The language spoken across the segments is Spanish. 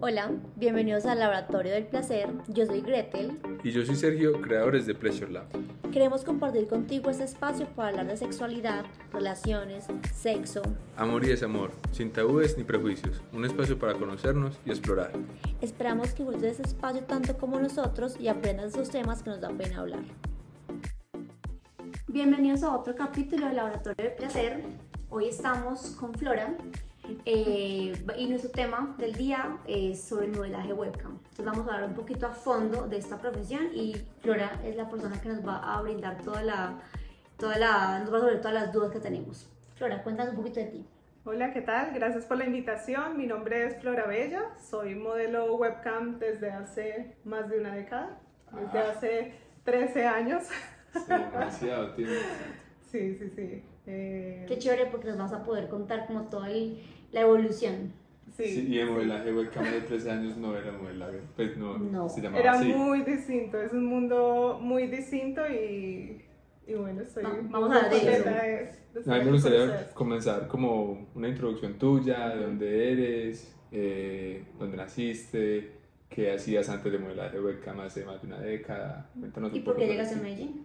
Hola, bienvenidos al Laboratorio del Placer. Yo soy Gretel. Y yo soy Sergio, creadores de Pleasure Lab. Queremos compartir contigo este espacio para hablar de sexualidad, relaciones, sexo, Amor y desamor, sin tabúes ni prejuicios. Un espacio para conocernos y explorar. Esperamos que disfrutes de este espacio tanto como nosotros y aprendas esos temas que nos da pena hablar. Bienvenidos a otro capítulo del Laboratorio del Placer. Hoy estamos con Flora eh, y nuestro tema del día es sobre el modelaje webcam. Entonces vamos a hablar un poquito a fondo de esta profesión y Flora es la persona que nos va a brindar toda la, toda la, nos va a resolver todas las dudas que tenemos. Flora, cuéntanos un poquito de ti. Hola, ¿qué tal? Gracias por la invitación. Mi nombre es Flora Bella, soy modelo webcam desde hace más de una década, desde Ah. hace 13 años. Sí, demasiado tiempo. Sí, sí, sí. Eh, Qué chévere porque nos vas a poder contar como toda el- la evolución. sí. Sí, y el modelaje webcam de 13 años no era modelaje. Pues no, No. se llamaba Era así. muy distinto, es un mundo muy distinto y, y bueno, estoy Va- vamos a de eso. de- de A mí me gustaría comenzar como una introducción tuya, de dónde eres, eh, dónde naciste, qué hacías antes de modelaje webcam hace más de una década. Cuéntanos ¿Y un por qué llegas a. Medellín?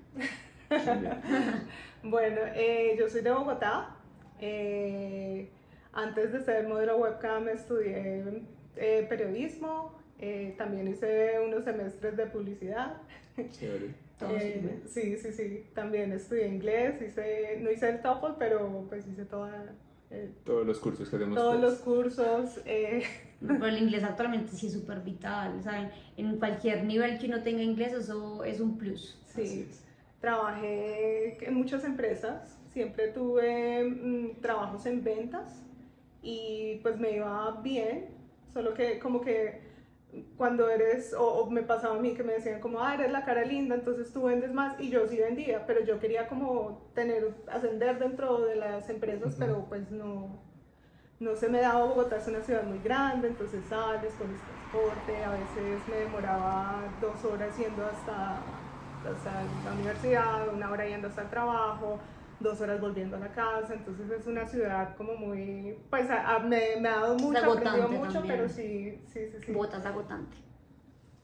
Bueno, eh, yo soy de Bogotá. Eh, antes de ser modelo webcam estudié eh, periodismo. eh, también hice unos semestres de publicidad. Chévere. Eh, sí, sí, sí. También estudié inglés. Hice, no hice el TOEFL, pero pues hice toda, eh, Todos los cursos que hacemos. todos los cursos. eh, Pero el inglés actualmente sí es súper vital, ¿saben? En cualquier nivel que uno tenga inglés, eso es un plus. Sí. Trabajé en muchas empresas, siempre tuve mm, trabajos en ventas y pues me iba bien, solo que como que cuando eres, o, o me pasaba a mí que me decían como, ah, eres la cara linda, entonces tú vendes más y yo sí vendía, pero yo quería como tener, ascender dentro de las empresas, Ujú. pero pues no, no se me daba, Bogotá es una ciudad muy grande, entonces sales con el transporte, a veces me demoraba dos horas yendo hasta, hasta la universidad, una hora yendo hasta el trabajo, dos horas volviendo a la casa, entonces es una ciudad como muy, pues a- a- me, me ha dado mucho, aprendido agotante mucho, también. pero sí, sí, sí, sí. Bogotá es agotante.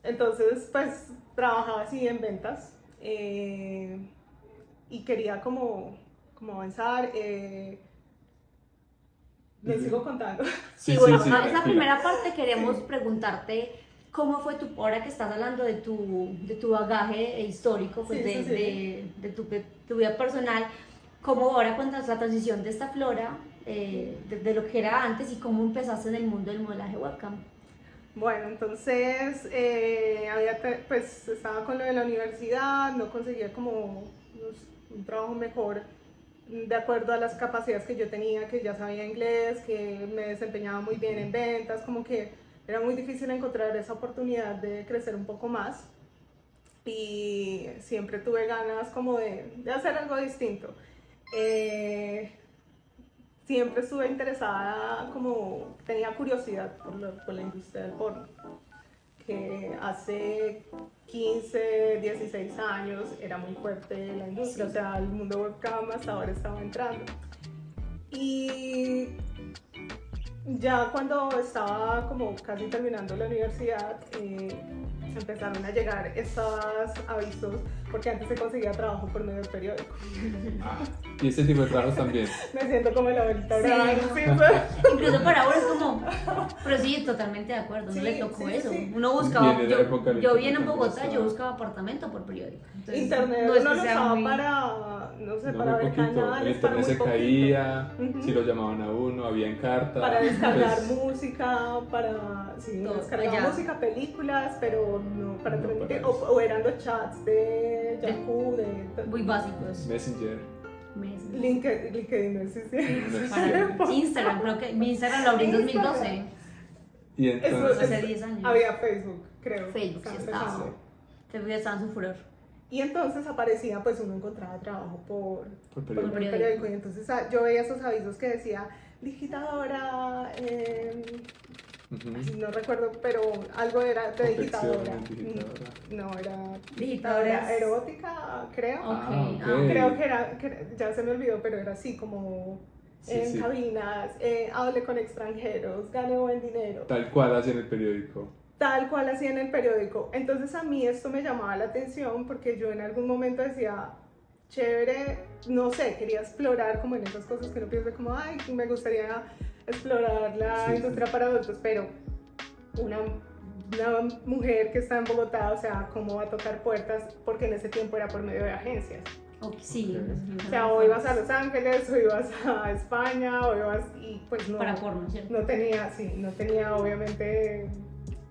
Entonces, pues trabajaba así en ventas eh, y quería como, como avanzar. eh, les sigo contando. Sí, Sí, bueno, sí, sí, a esa tranquila. primera parte queremos preguntarte cómo fue tu, ahora que estás hablando de tu, de tu bagaje histórico, pues Sí, de, sí, sí. de- de tu, de tu vida personal, cómo ahora cuentas la transición de esta flora, eh, de, de lo que era antes y cómo empezaste en el mundo del modelaje webcam. Bueno, entonces eh, había pues estaba con lo de la universidad, no conseguía como un trabajo mejor de acuerdo a las capacidades que yo tenía, que ya sabía inglés, que me desempeñaba muy bien en ventas, como que era muy difícil encontrar esa oportunidad de crecer un poco más y siempre tuve ganas como de, de hacer algo distinto. Eh, siempre estuve interesada, como tenía curiosidad por, lo- por la industria del porno, que hace 15, 16 años era muy fuerte la industria, o sea, el mundo webcam hasta ahora estaba entrando. Y ya cuando estaba como casi terminando la universidad, eh, empezaron a llegar esos avisos, porque antes se conseguía trabajo por medio del periódico. Ah, y ese tipo de trabajos también. Me siento como la abuelita Sí. Pues. Incluso para ahora es como, pero sí, totalmente de acuerdo, no Sí, le tocó eso. sí. Uno buscaba, yo, yo vi en Bogotá, estaba- yo buscaba apartamento por periódico. Entonces, Internet no es que lo usaba muy- para, no sé, No, para ver canales, para muy se poquito. caía, Ujú. si lo llamaban a uno, había carta. Para descargar pues, música, para sí, descargar allá. música, películas, pero no para No transmitir, para o, eso. o eran los chats de Yahoo, de, Muy básicos. Messenger. Meses. LinkedIn, LinkedIn no existía. Para Instagram, creo que mi Instagram lo abrí en 2012. Y Eso- entonces, Hace 10 años. Había Facebook, creo. Facebook sí estaba empezando. Facebook estaba en su furor. Y entonces aparecía, pues uno encontraba trabajo por, por por periódico. el periódico. periódico. Y entonces ah, yo veía esos avisos que decía digitadora, eh, No recuerdo, pero algo era de digitadora. No, era Digitadora erótica, creo. Ah, ah. Creo que era, que- ya se me olvidó, pero era así como Sí, en sí. cabinas, eh, hable con extranjeros, gane buen dinero, Tal cual hace en el periódico. tal cual hacía en el periódico. Entonces a mí esto me llamaba la atención porque yo en algún momento decía, chévere, no sé, quería explorar como en esas cosas que uno piensa como, ay, me gustaría explorar la Sí, sí. industria para adultos, pero una, una mujer que está en Bogotá, o sea, ¿cómo va a tocar puertas? Porque en ese tiempo era por medio de agencias. Sí. O sea, o ibas a Los Ángeles, o ibas a España, o ibas, y pues no, Para porno, ¿cierto? no tenía, sí, no tenía obviamente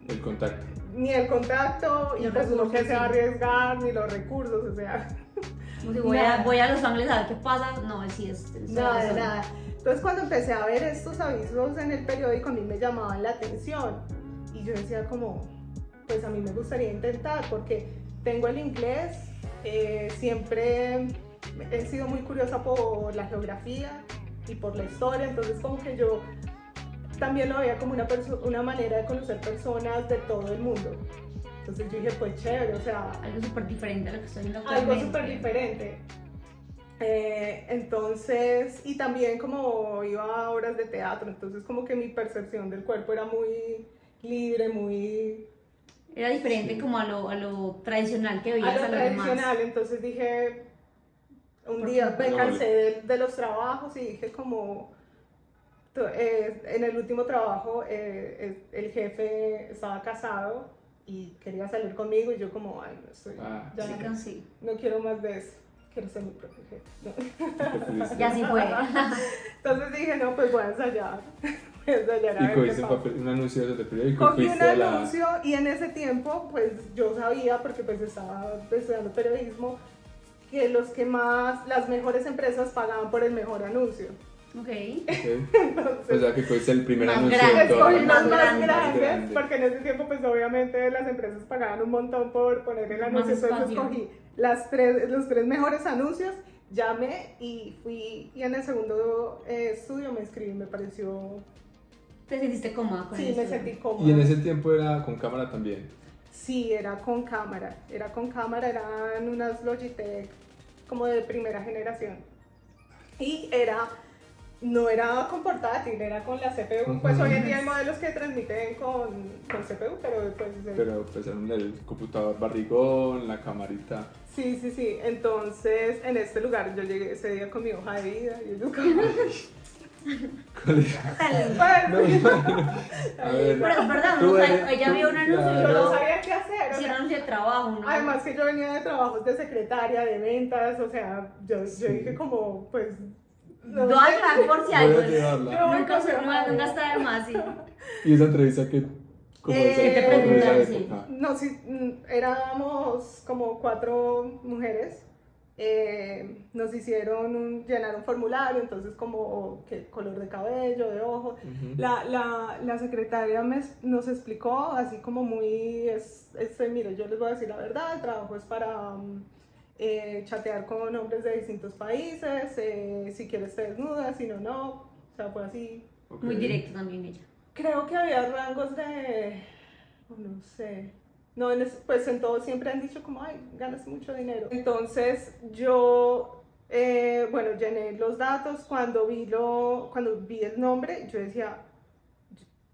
El contacto. ni el contacto, y Los pues uno que recursos, se va a sí. arriesgar, ni los recursos, o sea, Como si voy a, voy a Los Ángeles a ver qué pasa. No, sí, es. es- nada nada. Entonces cuando empecé a ver estos avisos en el periódico, a mí me llamaban la atención, y yo decía como, pues a mí me gustaría intentar, porque tengo el inglés, eh, siempre he sido muy curiosa por la geografía y por la historia, entonces como que yo también lo veía como una, una manera de conocer personas de todo el mundo. Entonces yo dije, pues chévere, o sea, Algo súper diferente a lo que estoy viendo algo súper diferente. Eh, entonces, y también como iba a obras de teatro, entonces como que mi percepción del cuerpo era muy libre, muy Era diferente Sí. como a lo, a lo tradicional que a veías lo a, los demás. tradicional, entonces dije, un Por día me cansé de, de los trabajos y dije como, eh, en el último trabajo eh, el el jefe estaba casado y quería salir conmigo y yo como, ay, no estoy, Ah, ya Sí, no, cansé. no quiero más de eso, propio jefe. ¿no? Preferiste. Y así fue. Entonces dije, no, pues voy a ensayar. Voy a ensayar a Y qué un, anuncio de periódico Cogí un fuiste a la... anuncio y en ese tiempo, pues yo sabía, porque pues estaba estudiando periodismo, que los que más, las mejores empresas pagaban por el mejor anuncio. Ok. Ok. O sea que cogiste el primer Más anuncio grande. Escogí los más grande. grandes, grande. porque en ese tiempo, pues obviamente las empresas pagaban un montón por poner el Más anuncio. Entonces escogí las tres, los tres mejores anuncios, llamé y fui, y en el segundo eh, estudio me inscribí, me pareció, ¿Te sentiste cómoda con sí, me sentí cómoda. Y en ese tiempo era con cámara también. Sí, era con cámara, era con cámara, eran unas Logitech como de primera generación. Y era, no era con portátil, era con la CPU. Pues hoy en día hay modelos que transmiten con, con CPU, pero pues... eh, Pero pues era un- el computador barrigón, la camarita. Sí, sí, sí. Entonces, en este lugar yo llegué ese día con mi hoja de vida y yo como... ¿Cuál era? No, Pues, a ver, Pero es verdad, tú ¿no? O sea, eres- ella vio un anuncio y yo no sabía qué hacer. hicieron anuncio de trabajo, ¿no? Además que yo venía de trabajos de secretaria, de ventas, o sea, yo, yo dije como, pues... no No por si Voy a algo. Nunca, se- nunca, nunca está de más, sí. Y esa entrevista que... Eh, ¿qué te preguntaron? Sí. No, sí, mm, éramos como cuatro mujeres. eh, nos hicieron un, llenar un formulario, entonces como qué color de cabello, de ojos. Ujú. La, la, la secretaria me- nos explicó así como muy, es, es, mire, yo les voy a decir la verdad, el trabajo es para mm, eh, chatear con hombres de distintos países, eh, si quieres te desnudas, si no, no, o sea, fue así. Ok. Muy directo también ella. Creo que había rangos de, oh, no sé, no, en es- pues en todo siempre han dicho como, ay, ganas mucho dinero. Entonces yo, eh, bueno, llené los datos, cuando vi, lo, cuando vi el nombre, yo decía,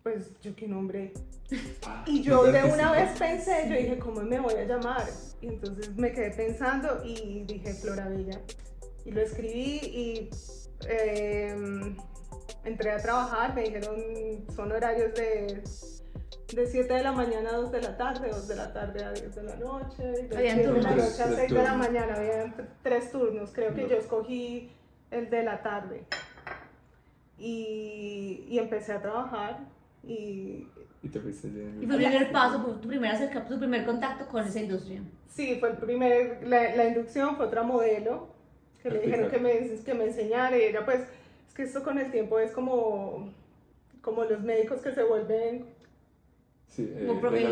pues yo qué nombre. Ah, Y yo de una vez pensé, yo dije, ¿cómo me voy a llamar? Y entonces me quedé pensando y dije Flora Villa. Y lo escribí y eh, entré a trabajar, me dijeron, son horarios de, de 7 de la mañana a 2 de la tarde, 2 de la tarde a 10 de la noche, de Habían 10 de la turnos. noche a Tres 6 de la turnos. mañana, había tres turnos, creo que No. yo escogí el de la tarde. Y, y empecé a trabajar y Y te fuiste. Y fue el primer paso, fue tu primer, acerca, tu primer contacto con esa industria. Sí, fue el primer, la, la inducción fue otra modelo que le dijeron que me, que me enseñara y ella pues, es que esto con el tiempo es como, como los médicos que se vuelven, Sí, eh,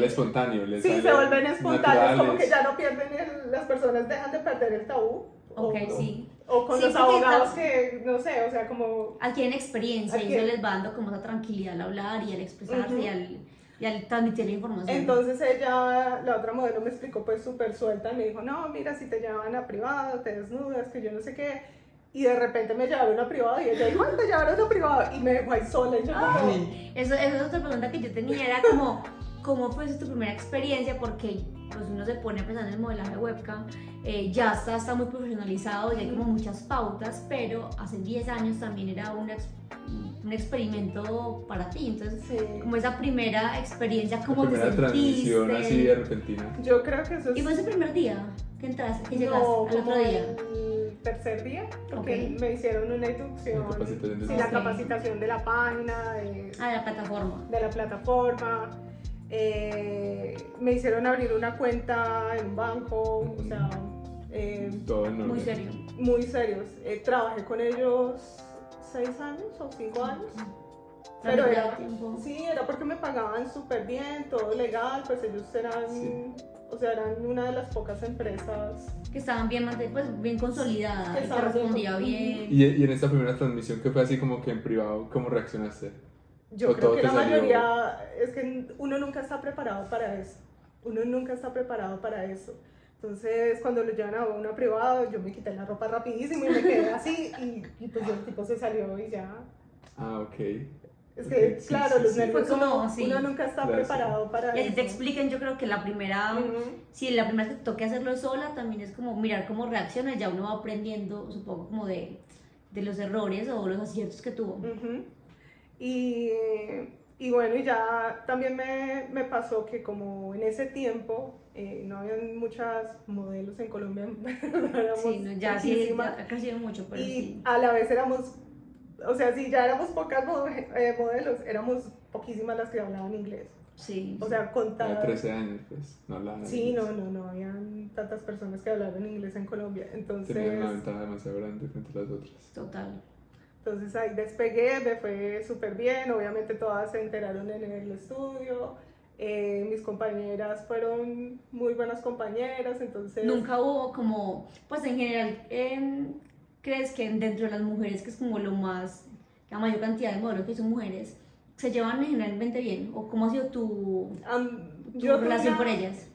espontáneo. Le sí, sale se vuelven espontáneos, como que naturales. ya no pierden, el- las personas dejan de perder el tabú. Ok, o, sí. O con Sí, los abogados que, no sé, o sea, como... Adquieren experiencia y eso les va dando como esa tranquilidad al hablar y al expresarse y, al, y al transmitir la información. Entonces ella, la otra modelo me explicó pues súper suelta y me dijo, no, mira, si te llevan a privado, te desnudas, que yo no sé qué. y de repente me llevaron a privado y ella dijo, "Ay, te llevaron a privado y me dejó ahí sola y yo como, Ay, Eso, eso es otra pregunta que yo tenía, era como, ¿cómo fue tu primera experiencia? Porque pues uno se pone a pensar en el modelaje webcam, eh, ya está, está muy profesionalizado, ya hay como muchas pautas, pero hace 10 años también era un, ex- un experimento para ti, entonces sí. como esa primera experiencia, la ¿cómo te primera sentiste? así de repentina. Yo creo que eso es... ¿Y fue ese primer día que entraste, que llegaste No, al otro día? el tercer día, porque Ok. me hicieron una inducción, Una capacitación de sí, la capacitación de la página, de, Ah, de la plataforma. de la plataforma, eh, me hicieron abrir una cuenta en un banco, o sea, eh, Todo en Muy serio. muy serios. Eh, trabajé con ellos seis años o cinco años. Pero era, tiempo. sí, era porque me pagaban súper bien, todo legal, pues ellos eran, Sí. o sea, eran una de las pocas empresas Que estaban bien, pues, bien consolidadas, Que que bien respondía con- bien. Y, y en esta primera transmisión que fue así como que en privado, ¿cómo reaccionaste? Yo ¿O creo que la salió? mayoría, es que uno nunca está preparado para eso. Uno nunca está preparado para eso. Entonces, cuando lo llevan a una privada, yo me quité la ropa rapidísimo y me quedé así y, y pues el tipo se salió y ya. Ah, ok. Es que, Ok, sí, claro, sí, los sí. nervios, como, uno, sí. uno nunca está Gracias. preparado para Y así eso. te expliquen, yo creo que la primera, Ujú. si la primera que te toque hacerlo sola, también es como mirar cómo reacciona, ya uno va aprendiendo, supongo, como de, de los errores o los aciertos que tuvo. Ujú. Y, y bueno, y ya también me, me pasó que como en ese tiempo eh, no habían muchas modelos en Colombia, éramos Sí, no, ya sí, ya ha crecido mucho, pero y sí. a la vez éramos, o sea, si ya éramos pocas eh, modelos, éramos poquísimas las que hablaban inglés. Sí. O sea, contadas. 13 años, pues, no hablaban Sí, inglés. no, no, no, habían tantas personas que hablaban inglés en Colombia. Entonces, Tenían una ventaja demasiado grande frente a las otras. Total. Entonces ahí despegué, me fue súper bien. Obviamente todas se enteraron en el estudio. Eh, mis compañeras fueron muy buenas compañeras, entonces... Nunca hubo como, pues en general, em, ¿crees que dentro de las mujeres, que es como lo más, la mayor cantidad de modelos que son mujeres, se llevan generalmente bien? ¿O cómo ha sido tu, yo relación con ellas?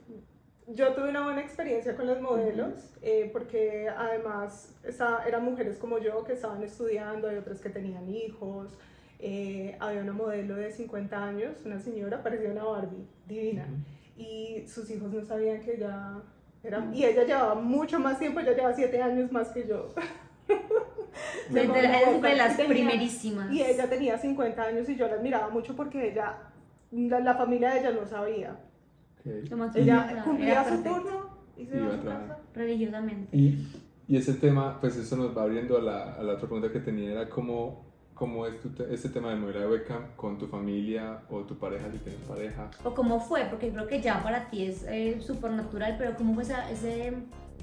Yo tuve una buena experiencia con los modelos, eh, porque además esa- eran mujeres como yo que estaban estudiando, hay otras que tenían hijos, eh, había una modelo de 50 años, una señora, parecía una Barbie, divina, y sus hijos no sabían que ella era, y ella llevaba mucho más tiempo, ella llevaba 7 años más que yo. De- fue de las tenía- primerísimas. Y ella tenía 50 años y yo la admiraba mucho porque ella, la, la familia de ella no sabía. Ella cumplía su turno y se Iba a su trabajar. casa. Religiosamente. Y, y ese tema, pues eso nos va abriendo a la, a la otra pregunta que tenía, era cómo, cómo es tu te- este tema de modelaje webcam con tu familia o tu pareja, si tienes pareja. O cómo fue, porque creo que ya para ti es eh, súper natural, pero cómo fue esa, esa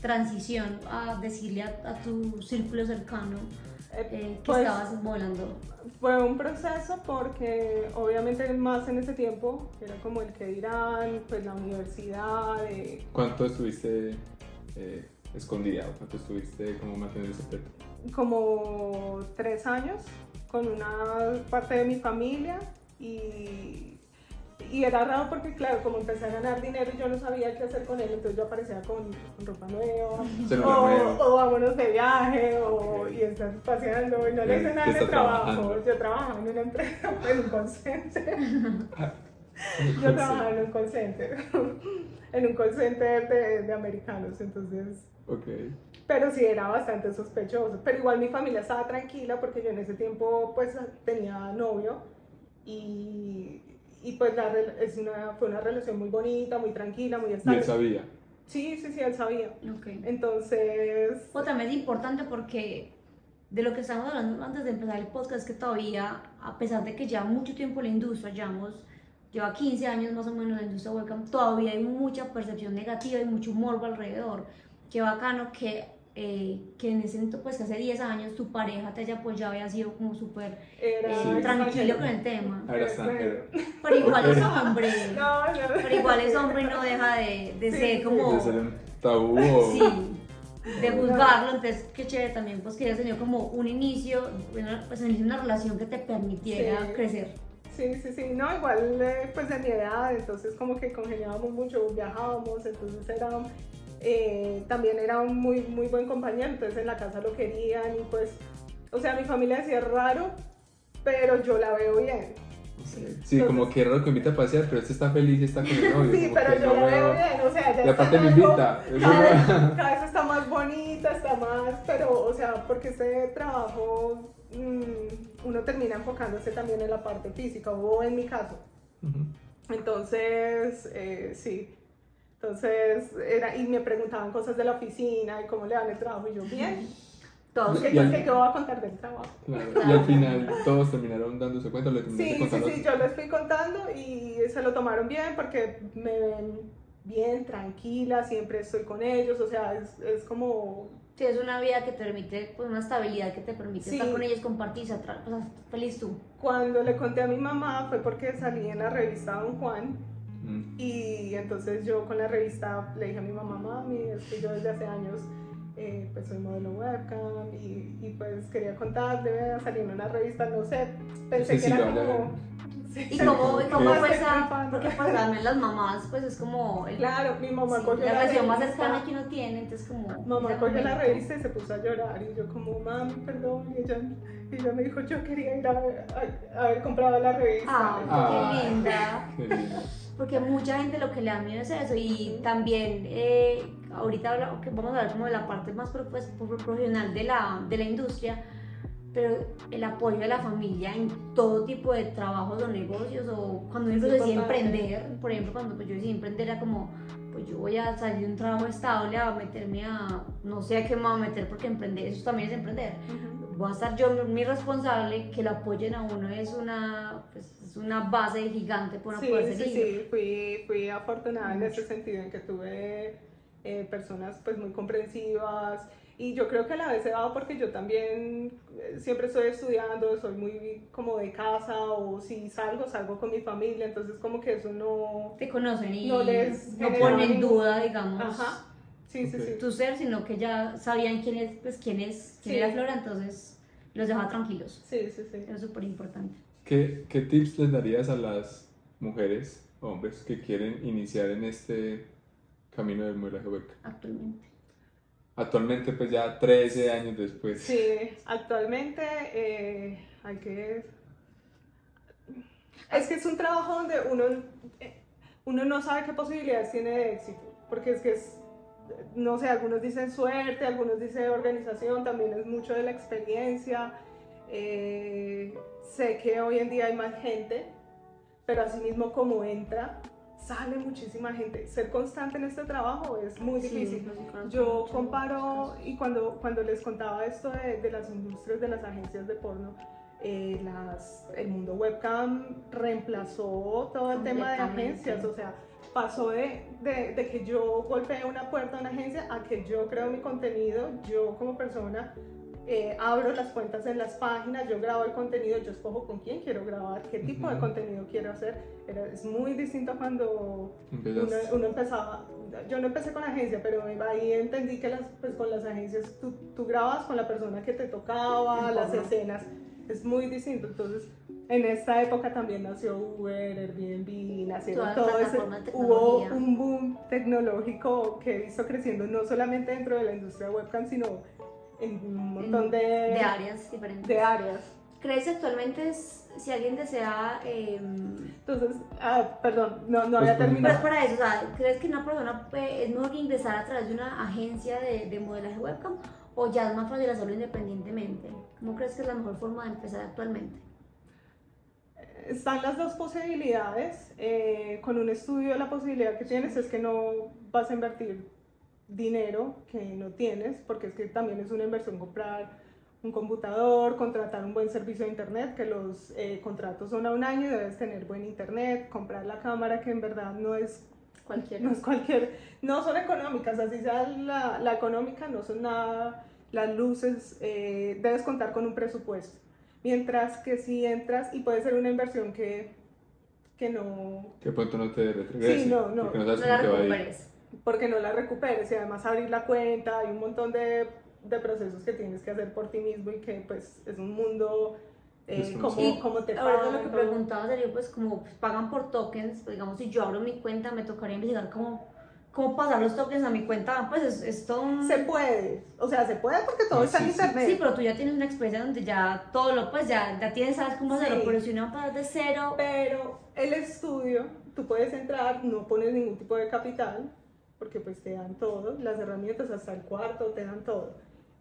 transición a decirle a, a tu círculo cercano Eh, eh, que pues, estabas volando. Fue un proceso porque obviamente más en ese tiempo era como el que dirán, pues la universidad, eh, ¿Cuánto estuviste eh, escondida o cuánto estuviste como manteniendo el secreto? como tres años con una parte de mi familia y, y era raro porque claro, como empecé a ganar dinero y yo no sabía qué hacer con él, entonces yo aparecía con, con ropa nueva o, nuevo. o vámonos de viaje o, Ok. y estás paseando y no le hice nada ¿qué de trabajo, trabajando? yo trabajaba en una empresa, en un call center. Yo trabajaba en un call center, en un call center de, de americanos, entonces, Ok. pero sí era bastante sospechoso. Pero igual mi familia estaba tranquila porque yo en ese tiempo pues tenía novio y, y pues la, es una, fue una relación muy bonita, muy tranquila, muy Y él estable. sabía. Sí, sí, sí, él sabía. Ok. Entonces, O también es importante porque de lo que estábamos hablando antes de empezar el podcast es que todavía, a pesar de que lleva mucho tiempo la industria, llevamos, lleva 15 años más o menos la industria webcam, todavía hay mucha percepción negativa y mucho morbo alrededor. Qué bacano que, eh, que en ese ento- pues que hace 10 años tu pareja te haya apoyado y ha sido como súper eh, Sí. tranquilo con el tema. Era. Pero igual es hombre. no, no. Pero igual es hombre y no deja de, de Sí, ser como... De ser un tabú o... Sí, de juzgarlo, entonces qué chévere también pues que hayas tenido como un inicio, una, pues una relación que te permitiera Sí. crecer. Sí, sí, sí, no, igual eh, pues de mi edad, entonces como que congeniábamos mucho, viajábamos, entonces era, eh, también era un muy, muy buen compañero, entonces en la casa lo querían y pues, o sea, mi familia decía raro, pero yo la veo bien. Sí, como que raro que invita a pasear, pero este está feliz y está con el novio. Sí, pero yo la veo bien, o sea, ya Y aparte me invita. Cada, cada vez está más bonita, está más, pero, o sea, porque este trabajo mm, uno termina enfocándose también en la parte física, o en mi caso. Ujú. Entonces, eh, sí. Entonces, era, y me preguntaban cosas de la oficina y cómo le dan el trabajo, y yo, bien. Todos. ¿Qué, Y al- qué- qué voy a contar del trabajo? Claro. Y al final todos terminaron dándose cuenta, le terminaste Sí, sí, contando. sí, yo les fui contando y se lo tomaron bien porque me ven bien, tranquila, siempre estoy con ellos, o sea, es, es como... Sí, es una vida que te permite, pues una estabilidad que te permite Sí. estar con ellos, compartir, pues, feliz tú. Cuando le conté a mi mamá fue porque salí en la revista Don Juan Mm. y entonces yo con la revista le dije a mi mamá, mami, es que yo desde hace años eh, pues soy modelo webcam y, y pues quería contarle, vea, salí en una revista, no sé, pensé Sí, que sí, era como... Sí, ¿Y cómo, y cómo fue esa? Porque pues también las mamás, pues es como el- Claro, mi mamá sí, cogió la la relación más revista. cercana que uno tiene, entonces como... Mamá cogió la revista y se puso a llorar y yo como, mami, perdón, y ella, y ella me dijo, yo quería ir a, haber comprado la revista. Ah. qué linda. Qué lindo. Porque mucha gente lo que le da miedo es eso y también eh, ahorita vamos a hablar como de la parte más pues, pro- profesional de la, de la industria, pero el apoyo de la familia en todo tipo de trabajos o negocios o cuando uno decide emprender, por ejemplo cuando pues, yo decidí emprender era como pues yo voy a salir de un trabajo estable a meterme a no sé a qué me voy a meter porque emprender eso también es emprender. Ujú. voy a estar yo mi responsable que lo apoyen a uno es una pues, es una base gigante para Sí, poder sí, sí, fui, fui afortunada en Mucho. ese sentido, en que tuve eh, personas pues muy comprensivas y yo creo que a la vez se dado porque yo también eh, siempre estoy estudiando, soy muy como de casa o si salgo, salgo con mi familia, entonces como que eso no... te conocen y No les no ponen en ningún- duda, digamos, Ajá, sí, sí, Ok. sí. tu ser, sino que ya sabían quién es, pues quién es, quién Sí. era Flora, entonces los dejaba tranquilos. Sí, sí, sí. Eso es súper importante. ¿Qué, ¿Qué tips les darías a las mujeres, hombres, que quieren iniciar en este camino del modelaje webcam? Actualmente. Actualmente, pues ya 13 años después. Sí, actualmente eh, hay que... Es que es un trabajo donde uno, eh, uno no sabe qué posibilidades tiene de éxito, porque es que es, no sé, algunos dicen suerte, algunos dicen organización, también es mucho de la experiencia. Eh, sé que hoy en día hay más gente, pero asimismo como entra, sale muchísima gente. Ser constante en este trabajo es muy difícil. Yo comparo, y cuando, cuando les contaba esto de, de las industrias de las agencias de porno, eh, las, el mundo webcam reemplazó todo el tema de agencias, o sea, pasó de, de, de que yo golpeé una puerta de una agencia a que yo creo mi contenido, yo como persona eh, abro las cuentas en las páginas, yo grabo el contenido, yo escojo con quién quiero grabar, qué tipo de Ujú. contenido quiero hacer. Era- es muy distinto a cuando uno, uno empezaba, yo no empecé con agencia, pero ahí entendí que las, pues con las agencias tú, tú grabas con la persona que te tocaba, las escenas, es muy distinto. Entonces, en esta época también nació Uber, Airbnb, las todo ese, de hubo un boom tecnológico que he visto creciendo no solamente dentro de la industria webcam, sino en un montón de, de áreas diferentes. de áreas. ¿Crees que actualmente es- si alguien desea... Eh, Entonces, ah, perdón, no, no Pues, había pues, pero es terminado. para eso, o sea, ¿crees que una persona puede- es mejor que ingresar a través de una agencia de, de modelaje webcam o ya es más fácil hacerlo independientemente? ¿Cómo crees que es la mejor forma de empezar actualmente? Están las dos posibilidades. Eh, con un estudio la posibilidad que tienes es que no vas a invertir dinero que no tienes, porque es que también es una inversión comprar un computador, contratar un buen servicio de internet, que los eh, contratos son a un año y debes tener buen internet, comprar la cámara que en verdad no es Cualquier. no es cualquier, no son económicas, así sea la, la económica, no son nada, las luces, eh, debes contar con un presupuesto. Mientras que si entras, y puede ser una inversión que, que no, Que pronto no te regrese. Sí, no, no. Porque no No sabes la cómo te va a ir. Porque no la recuperes, y además abrir la cuenta, hay un montón de, de procesos que tienes que hacer por ti mismo y que pues es un mundo, eh, como, como te Ahora pagan, lo que preguntaba sería, pues, como pues, pagan por tokens, pues, digamos, si yo abro mi cuenta, me tocaría investigar cómo, cómo pasar los tokens a mi cuenta, pues es, es todo un... Se puede, o sea, se puede porque todo Ah, está sí, en sí. internet. Sí, pero tú ya tienes una experiencia donde ya todo lo, pues ya, ya tienes, sabes cómo hacerlo, Sí. pero si uno va de cero, Pero el estudio, tú puedes entrar, no pones ningún tipo de capital, porque pues te dan todo, las herramientas hasta el cuarto, te dan todo.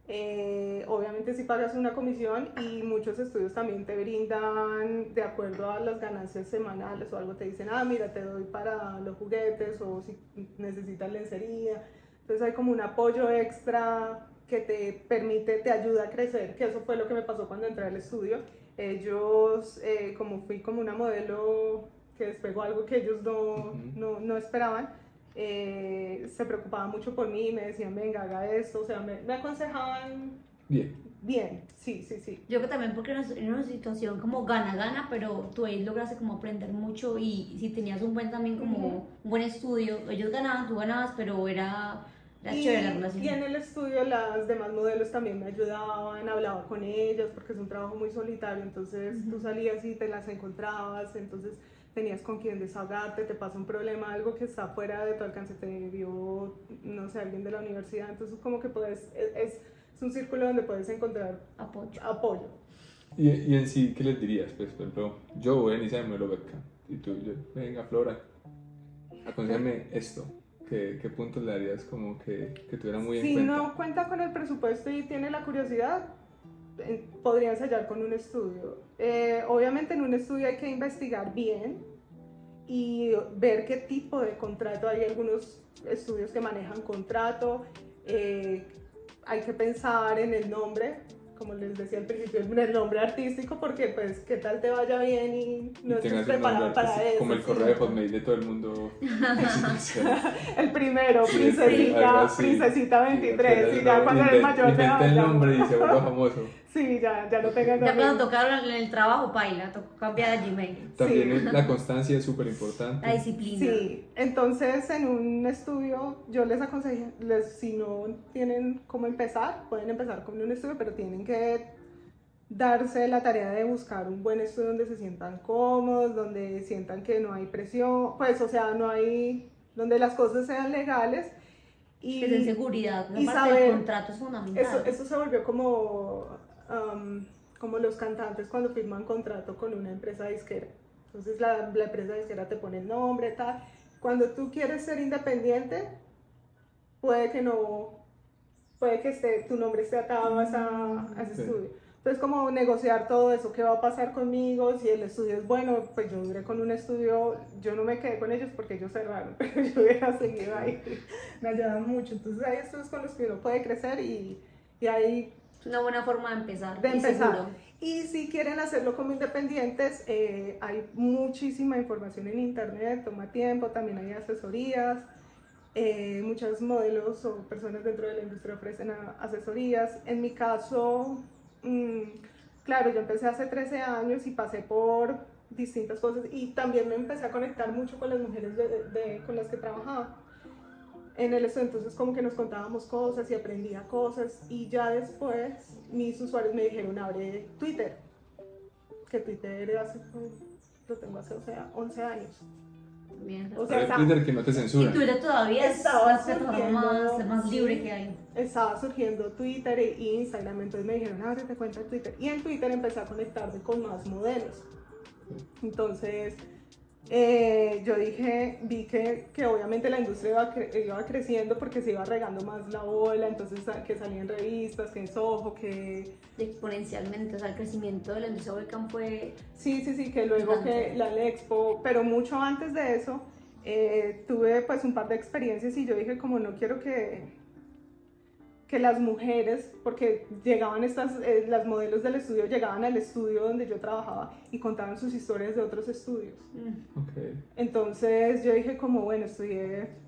Eh, obviamente si pagas una comisión y muchos estudios también te brindan de acuerdo a las ganancias semanales o algo, te dicen, ah, mira, te doy para los juguetes o si necesitas lencería. Entonces hay como un apoyo extra que te permite, te ayuda a crecer, que eso fue lo que me pasó cuando entré al estudio. Ellos, eh, como fui como una modelo que despegó algo que ellos no, Ujú. no, no esperaban, eh, se preocupaban mucho por mí, me decían, venga, haga esto, o sea, me, me aconsejaban Bien. bien, sí, sí, sí. yo creo que también porque eras en una situación como gana-gana, pero tú ahí lograste como aprender mucho y si tenías un buen también como Ujú. un buen estudio, ellos ganaban, tú ganabas, pero era, era Y, chévere la relación. y en el estudio las demás modelos también me ayudaban, hablaba con ellas porque es un trabajo muy solitario, entonces tú salías y te las encontrabas, entonces tenías con quien desahogarte, te pasa un problema, algo que está fuera de tu alcance, te vio, no sé, alguien de la universidad, entonces como que puedes, es, es- un círculo donde puedes encontrar Apoyo. apoyo. Y, y en sí, ¿qué les dirías? Pues, por ejemplo, yo voy a iniciar en modelo webcam. Y tú, yo, venga, Flora, aconsejame esto. ¿Qué, ¿Qué puntos le darías como que, que tuviera muy en Si cuenta? no cuenta con el presupuesto y tiene la curiosidad, podría ensayar con un estudio. Eh, obviamente en un estudio hay que investigar bien y ver qué tipo de contrato. Hay algunos estudios que manejan contrato, eh, hay que pensar en el nombre, como les decía al principio, en el nombre artístico, porque pues qué tal te vaya bien y no Y estés preparado para eso. como el sí. correo de Hotmail de todo el mundo. El primero, Sí, princesita, princesita 23, y ya no, cuando eres mayor ya, inventa el ya- nombre y se vuelve famoso. Sí, ya, ya no tengan Ya cuando tocaron en el trabajo, paila, tocó cambiar a Gmail. También Sí. la constancia es súper importante. La disciplina. Sí, entonces en un estudio yo les aconsejo, les, si no tienen cómo empezar, pueden empezar con un estudio, pero tienen que darse la tarea de buscar un buen estudio donde se sientan cómodos, donde sientan que no hay presión, pues o sea, no hay, donde las cosas sean legales. Y Que den seguridad, y esa parte saber- del contrato es fundamental. Eso, eso se volvió como, um, como los cantantes cuando firman contrato con una empresa disquera. Entonces la, la empresa disquera te pone el nombre, tal. Cuando tú quieres ser independiente, puede que no, puede que esté, tu nombre esté atado a, esa- a ese Sí. estudio. Entonces como negociar todo eso, qué va a pasar conmigo, si el estudio es bueno, pues yo duré con un estudio, yo no me quedé con ellos porque ellos cerraron, pero yo hubiera seguido ahí, me ayudan mucho. Entonces hay estudios con los que uno puede crecer y, y hay Es una buena forma de empezar. de y empezar. seguro. Y si quieren hacerlo como independientes, eh, hay muchísima información en internet, toma tiempo, también hay asesorías. Eh, muchos modelos o personas dentro de la industria ofrecen asesorías. En mi caso, mm, claro, yo empecé hace 13 años y pasé por distintas cosas y también me empecé a conectar mucho con las mujeres de- con las que trabajaba en el estudio, entonces como que nos contábamos cosas y aprendía cosas y ya después mis usuarios me dijeron abre Twitter, que Twitter hace, lo tengo hace o sea, 11 años. O sea, Twitter que no te Y censura. Twitter todavía es Estaba la plataforma más, surgiendo, más libre que hay. estaba surgiendo Twitter e Instagram, entonces me dijeron, ábrete cuenta de Twitter. Y en Twitter empecé a conectarme con más modelos. Entonces, eh, yo dije, vi que, que obviamente la industria iba, cre- iba creciendo porque se iba regando más la bola, entonces que salían revistas, que en Soho, que... Exponencialmente, o sea, el crecimiento de la industria webcam fue Sí, sí, sí, que luego Gigante. que la Expo, pero mucho antes de eso, eh, tuve pues un par de experiencias y yo dije como no quiero que, que las mujeres, porque llegaban estas, eh, las modelos del estudio llegaban al estudio donde yo trabajaba y contaban sus historias de otros estudios. mm, Ok. Entonces yo dije como, bueno, estudié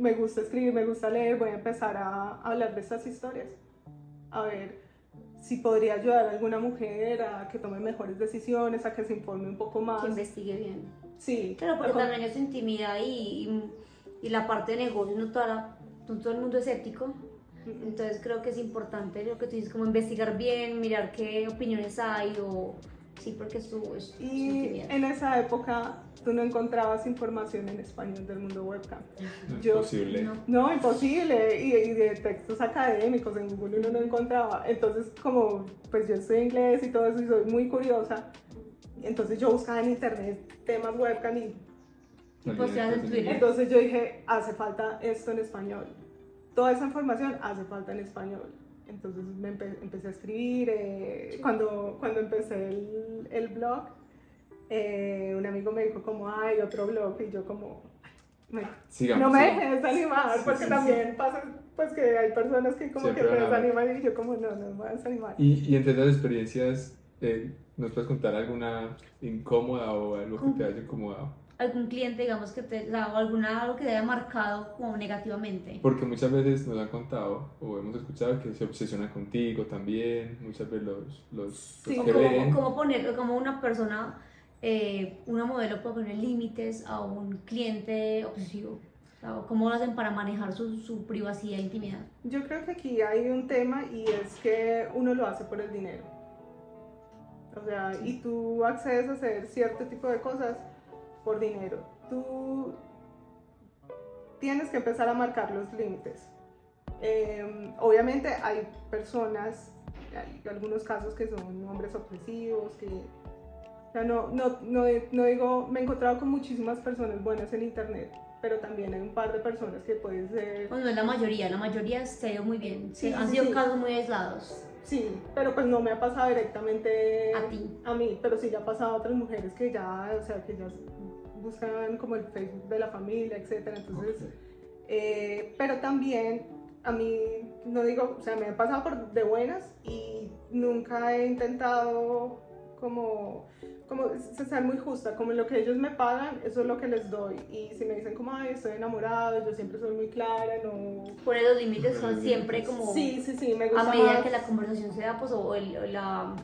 me gusta escribir, me gusta leer, voy a empezar a hablar de estas historias. A ver si podría ayudar a alguna mujer a que tome mejores decisiones, a que se informe un poco que más. investigue bien. Sí, Claro, porque Ajá. también es intimidad y, y, y la parte de negocio, no, toda la- no todo el mundo es ético. Entonces creo que es importante lo que tú dices, como investigar bien, mirar qué opiniones hay o Sí, porque es tu, es, Y en esa época tú no encontrabas información en español del mundo webcam. No es Yo- posible. No. No, imposible. Y, y de textos académicos en Google uno no encontraba. Entonces, como pues yo estoy inglés y todo eso y soy muy curiosa, entonces yo buscaba en internet temas webcam y Y posteas en Twitter. entonces yo dije, hace falta esto en español. Toda esa información hace falta en español. Entonces me empe- empecé a escribir. eh, cuando, cuando empecé el, el blog, eh, un amigo me dijo como, hay otro blog. Y yo como, "Me- Sigamos. no me dejes desanimar, Sí, porque sí, también pasa pues que hay personas que como que haber. desaniman y yo como, no, no me voy a desanimar. Y, y entre esas experiencias, eh, ¿nos puedes contar alguna incómoda o algo que te haya incomodado? Algún cliente, digamos, que te, o sea, alguna, algo que te haya marcado como negativamente. Porque muchas veces nos han contado o hemos escuchado que se obsesionan contigo también, muchas veces los, los, Sí, los que cómo, ven. cómo poner, como una persona, eh, una modelo puede poner límites a un cliente obsesivo. Cómo lo hacen para manejar su, su privacidad e intimidad. Yo creo que aquí hay un tema y es que uno lo hace por el dinero. O sea, y tú accedes a hacer cierto tipo de cosas por dinero. Tú tienes que empezar a marcar los límites. Eh, obviamente hay personas, hay algunos casos que son hombres opresivos, que... No, no, no, no digo, me he encontrado con muchísimas personas buenas en internet, pero también hay un par de personas que pueden ser Bueno, no es la mayoría, la mayoría se ha ido muy bien. Sí, Han sí, sido sí. casos muy aislados. Sí, pero pues no me ha pasado directamente A ti. a mí, pero sí le ha pasado a otras mujeres que ya, o sea, que ya buscan como el Facebook de la familia, etcétera. Entonces, eh, pero también a mí, no digo, o sea, me ha pasado por de buenas y nunca he intentado como, como ser muy justa, como lo que ellos me pagan, eso es lo que les doy. Y si me dicen como, ay, estoy enamorado, yo siempre soy muy clara, no... Poner los límites son siempre como Sí, sí, sí, me a gusta medida más. que la conversación se da, pues, o, el, o la...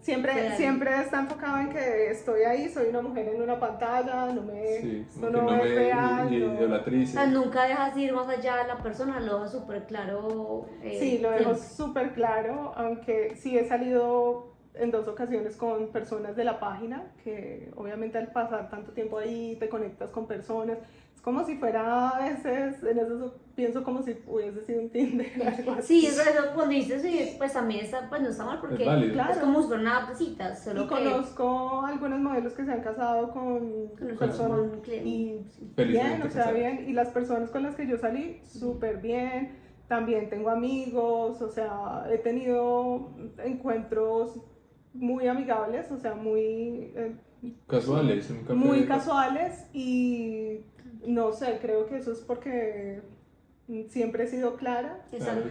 Siempre, siempre está enfocado en que estoy ahí, soy una mujer en una pantalla, no me, Sí, no, no es me real. i- no. O sea, nunca dejas ir más allá de la persona, lo dejas súper claro. eh, Sí, lo dejo súper claro, aunque sí he salido en dos ocasiones con personas de la página, que obviamente al pasar tanto tiempo ahí te conectas con personas. Es como si fuera a veces, en eso pienso como si hubiese sido un Tinder algo así. Sí, eso, eso cuando dices, sí, pues también está, pues no está mal porque Es. Claro. es como fuera una solo Y que conozco algunos modelos que se han casado con con personas con y bien, o sea, bien. Y las personas con las que yo salí, súper bien. También tengo amigos, o sea, he tenido encuentros muy amigables, o sea, muy, eh, Casuales, un café muy de- casuales y no sé, creo que eso es porque siempre he sido clara. Exacto,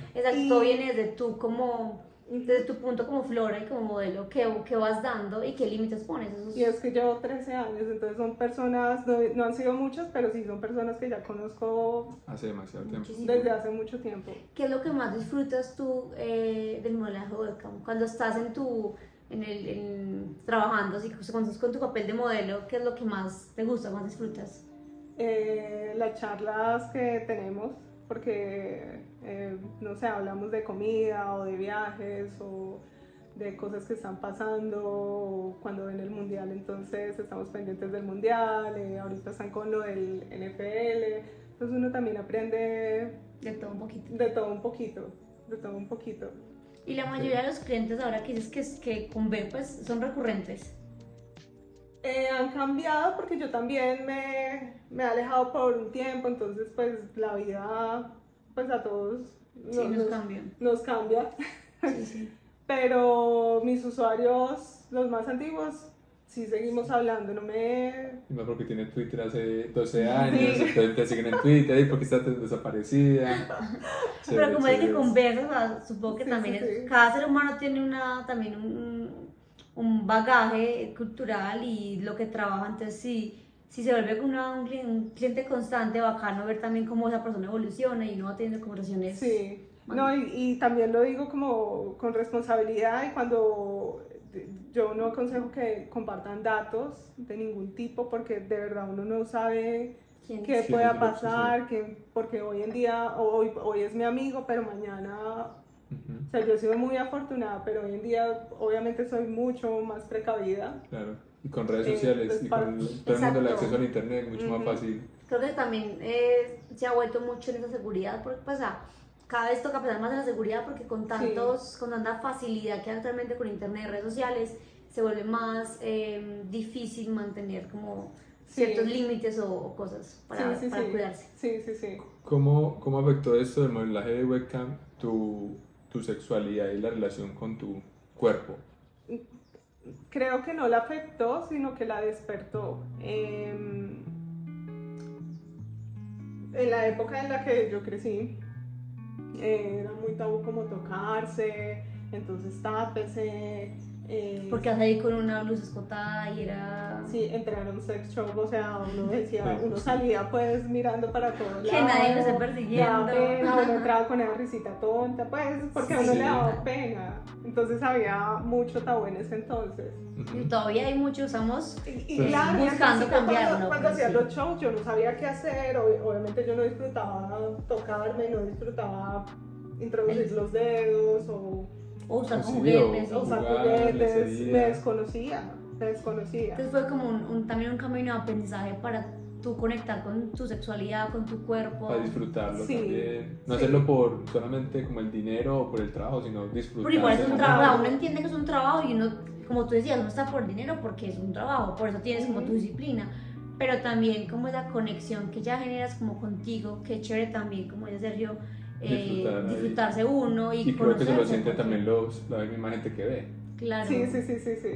todo viene desde tú como, desde tu punto como flora y como modelo, que, que vas dando y qué límites pones. Eso es- Y es que llevo 13 años, entonces son personas, no, no han sido muchas, pero sí son personas que ya conozco Hace demasiado tiempo. Muchísimo. desde hace mucho tiempo. ¿Qué es lo que más disfrutas tú eh, del modelaje webcam? Cuando estás en tu, en el, en- trabajando, así, cuando estás con tu papel de modelo, ¿qué es lo que más te gusta, más disfrutas? eh, las charlas que tenemos, porque, eh, no sé, hablamos de comida o de viajes o de cosas que están pasando o cuando ven el mundial, entonces estamos pendientes del mundial, eh, ahorita están con lo del NFL, entonces uno también aprende De todo un poquito. de todo un poquito, de todo un poquito. Y la mayoría de los clientes ahora que dices que, que con B pues son recurrentes. Eh, han cambiado porque yo también me, me he alejado por un tiempo, entonces pues la vida pues a todos Sí, nos- nos cambian. nos cambia, Sí, sí. pero mis usuarios, los más antiguos, sí seguimos hablando, no me... Y más porque tiene Twitter hace 12 años, Sí. entonces te siguen en Twitter y porque estás desaparecida. Pero como es que conversas, o sea, supongo que Sí, también sí, es- sí. cada ser humano tiene una, también un, un bagaje cultural y lo que trabaja, entonces si, si se vuelve una- un, cli- un cliente constante, bacano ver también cómo esa persona evoluciona y uno va teniendo conversaciones. Sí, Bueno. no, y, y también lo digo como con responsabilidad y cuando yo no aconsejo que compartan datos de ningún tipo porque de verdad uno no sabe ¿Quién? qué Sí, pueda sí, pasar, que, porque hoy en día, hoy, hoy es mi amigo, pero mañana Ujú, O sea, yo he sido muy afortunada, pero hoy en día obviamente soy mucho más precavida. Claro. Y con redes Eh, sociales pues, y para- con todo el mundo el acceso al internet mucho más Ujú. fácil. Creo que también eh, se ha vuelto mucho en esa seguridad, porque pasa, cada vez toca pensar más en la seguridad porque con tantos, con tanta facilidad que hay actualmente con internet, redes sociales, se vuelve más eh, difícil mantener como Sí. ciertos límites o, o cosas para, sí, sí, para sí. cuidarse. Sí, sí, sí. ¿Cómo, ¿Cómo afectó esto del modelaje de webcam tu, tu sexualidad y la relación con tu cuerpo? Creo que no la afectó, sino que la despertó. Em, en la época en la que yo crecí, era muy tabú como tocarse, entonces tápese. Eh, Porque vas ahí con una blusa escotada y era... Sí, entrar a un sex shop, o sea, uno decía, uno salía pues mirando para todos Que lados. nadie lo esté daba persiguiendo. pena, uno entraba con esa risita tonta, pues, porque a uno le daba pena. Entonces había mucho tabú en ese entonces. Y todavía hay mucho, usamos... Y, y claro, buscando cambiarlo, Cuando, cuando pues, hacía sí. los shows, yo no sabía qué hacer. ob- Obviamente, yo no disfrutaba tocarme, no disfrutaba introducir El- los dedos o, O usar juguetes. o- usar juguetes. Me desconocía, me desconocía. Entonces fue como un, un- también un camino de aprendizaje para tú conectar con tu sexualidad, con tu cuerpo. Para disfrutarlo Sí, también. No sí. hacerlo por solamente como el dinero o por el trabajo, sino disfrutar. Pero igual es un trabajo, uno entiende que es un trabajo y uno, como tú decías, no está por dinero porque es un trabajo, por eso tienes como tu disciplina. Pero también como esa conexión que ya generas como contigo, que chévere también, como dice Sergio, Disfrutar ahí. disfrutarse uno y, Y creo que se lo siente también los, la misma gente que ve. Claro, Sí, sí, sí, sí, sí.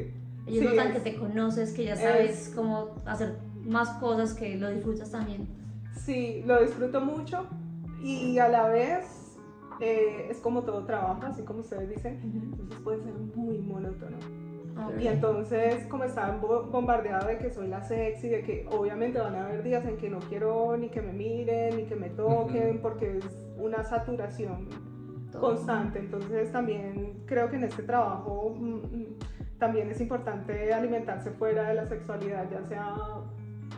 ellos Sí, notan es- que te conoces, que ya es- sabes cómo hacer más cosas, que lo disfrutas también. Sí, lo disfruto mucho y a la vez eh, es como todo trabajo, así como ustedes dicen, entonces puede ser muy monótono. Ok. Y entonces, como estaba bo- bombardeada de que soy la sexy, de que obviamente van a haber días en que no quiero ni que me miren, ni que me toquen, Ujú. porque es una saturación Todo. constante. Entonces, también creo que en este trabajo mm, mm, también es importante alimentarse fuera de la sexualidad, ya sea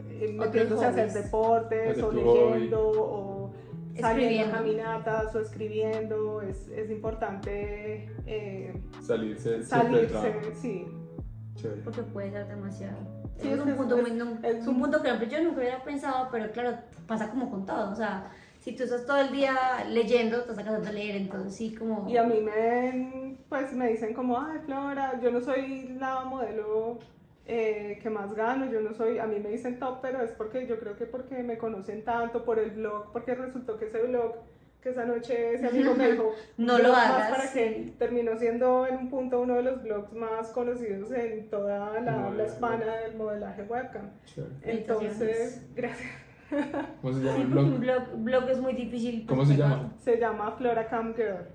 eh, metiéndose a hacer deportes o hobby. leyendo o saliendo a caminatas o escribiendo. Es, es importante eh, Salirse siempre del trabajo. salirse, sí. Chévere. porque puede ser demasiado. Sí, es, es un punto, es- es es un un- punto que yo nunca hubiera pensado, pero claro, pasa como con todo. O sea, si tú estás todo el día leyendo, te estás cansando de leer, entonces sí, como. Y a mí me, pues, me dicen como, ay, Flora, yo no soy la modelo eh, que más gano, yo no soy, a mí me dicen top, pero es porque yo creo que porque me conocen tanto por el blog, porque resultó que ese blog, que esa noche ese amigo me dijo, No "Un lo hagas". para que terminó siendo en un punto uno de los blogs más conocidos en toda la habla hispana del modelaje webcam. Chévere. Entonces, gracias. ¿Cómo se llama Sí, el porque un blog? blog, blog es muy difícil. ¿Cómo se llama? Se llama Flora Cam Girl.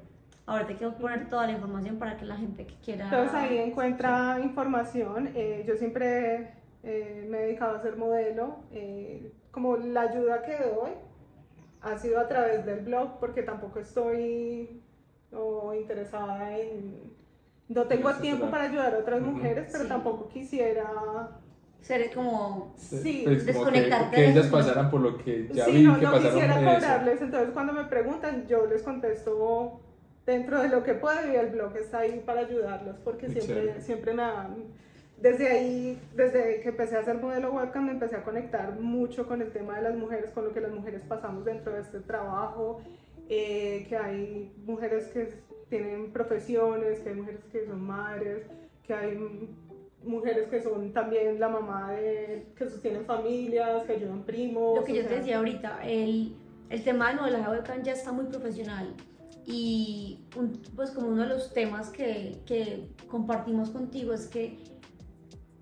Ahora te quiero poner toda la información para que la gente que quiera. Entonces ahí encuentra información. Eh, yo siempre eh, me he dedicado a ser modelo. eh, como la ayuda que doy ha sido a través del blog porque tampoco estoy o interesada en... No tengo tiempo para ayudar a otras mujeres, pero Sí. tampoco quisiera... Ser como. Sí, Pues como que, desconectarte que de ellas pasaran por lo que ya sí, vi no, que no pasaron quisiera eso. cobrarles. Entonces cuando me preguntan, yo les contesto dentro de lo que puedo y el blog está ahí para ayudarlos porque Muy siempre, chévere. siempre me. Desde ahí, desde que empecé a hacer modelo webcam, me empecé a conectar mucho con el tema de las mujeres, con lo que las mujeres pasamos dentro de este trabajo, eh, que hay mujeres que tienen profesiones, que hay mujeres que son madres, que hay mujeres que son también la mamá de, que sostienen familias, que ayudan primos. Lo que yo te decía ahorita, el, el tema del modelaje webcam ya está muy profesional y un- pues como uno de los temas que, que compartimos contigo es que,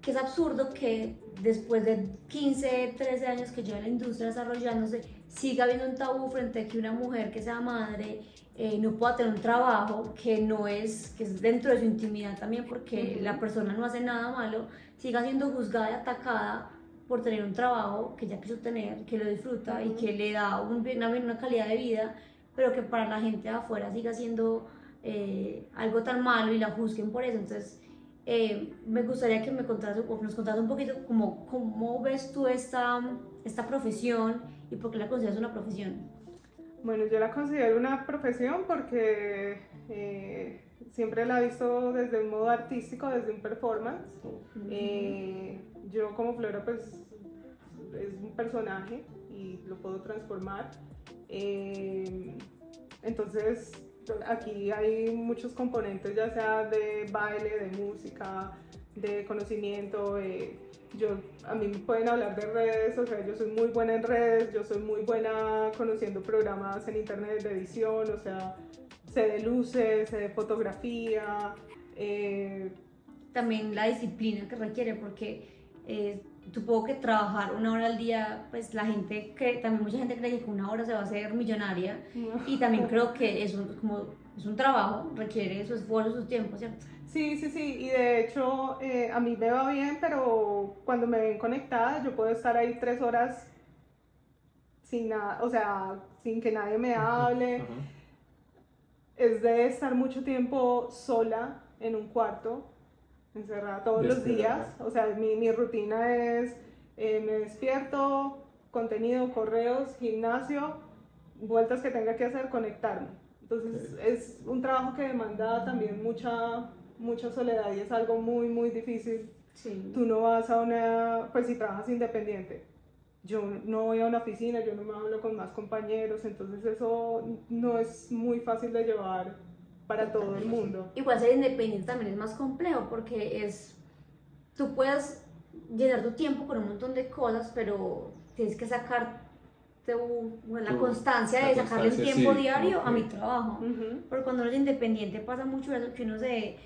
que es absurdo que después de 15, 13 años que lleva la industria desarrollándose, siga habiendo un tabú frente a que una mujer que sea madre eh, no pueda tener un trabajo que no es, que es dentro de su intimidad también porque Ujú. la persona no hace nada malo, siga siendo juzgada y atacada por tener un trabajo que ya quiso tener, que lo disfruta y Ujú. que le da un, una, una calidad de vida, pero que para la gente de afuera siga siendo eh, algo tan malo y la juzguen por eso. Entonces, eh, me gustaría que me contaras, nos contaras un poquito cómo, cómo ves tú esta, esta profesión y por qué la consideras una profesión. Bueno, yo la considero una profesión porque Eh, siempre la he visto desde un modo artístico, desde un performance. Eh, yo como Flora pues es un personaje y lo puedo transformar. Eh, entonces aquí hay muchos componentes, ya sea de baile, de música, de conocimiento. eh, yo, a mí me pueden hablar de redes, o sea, yo soy muy buena en redes, yo soy muy buena conociendo programas en internet de edición, o sea, sé de luces, sé de fotografía. eh, También la disciplina que requiere, porque eh, supongo que trabajar una hora al día, pues la gente, cree, también mucha gente cree que con una hora se va a hacer millonaria. Y también creo que es como, es un trabajo, requiere su esfuerzo, su tiempo, ¿cierto? Sí, sí, sí, y de hecho eh, a mí me va bien, pero cuando me ven conectada yo puedo estar ahí tres horas sin nada, o sea, sin que nadie me hable. Ajá. Es de estar mucho tiempo sola en un cuarto, encerrada todos los días. O sea, mi, mi rutina es, eh, me despierto, contenido, correos, gimnasio, vueltas que tenga que hacer, conectarme. Entonces es un trabajo que demanda también mucha, mucha soledad y es algo muy, muy difícil. Sí. Tú no vas a una, pues si trabajas independiente, yo no voy a una oficina, yo no me hablo con más compañeros, entonces eso no es muy fácil de llevar para todo el mundo. Igual ser independiente también es más complejo porque es, tú puedes llenar tu tiempo con un montón de cosas, pero tienes que sacar la Tu- constancia la de sacarle un tiempo sí, diario a mi trabajo. Ujú. Porque cuando uno es independiente pasa mucho eso, que uno se,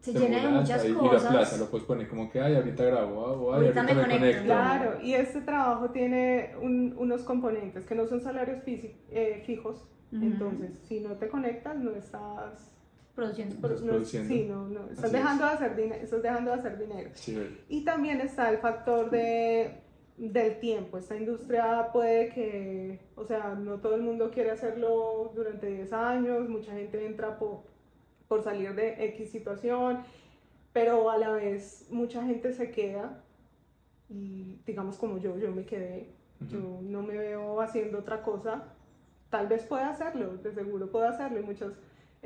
se llena de muchas ahí, Y la plaza cosas. lo puedes poner como que, ay, ahorita grabo, o ay, Ahorita ahorita, me me, conecto. conecto. Claro, y este trabajo tiene un- unos componentes que no son salarios eh, fijos, entonces si no te conectas no estás... Produciendo. No- produciendo. sí, no, no, estás Así dejando, de hacer dinero, estás dejando de hacer dinero. Sí. Y también está el factor de, del tiempo. Esta industria puede que, o sea, no todo el mundo quiere hacerlo durante 10 años, mucha gente entra por, por salir de X situación, pero a la vez mucha gente se queda y digamos como yo, yo me quedé, yo no me veo haciendo otra cosa, tal vez pueda hacerlo, de seguro puedo hacerlo y muchas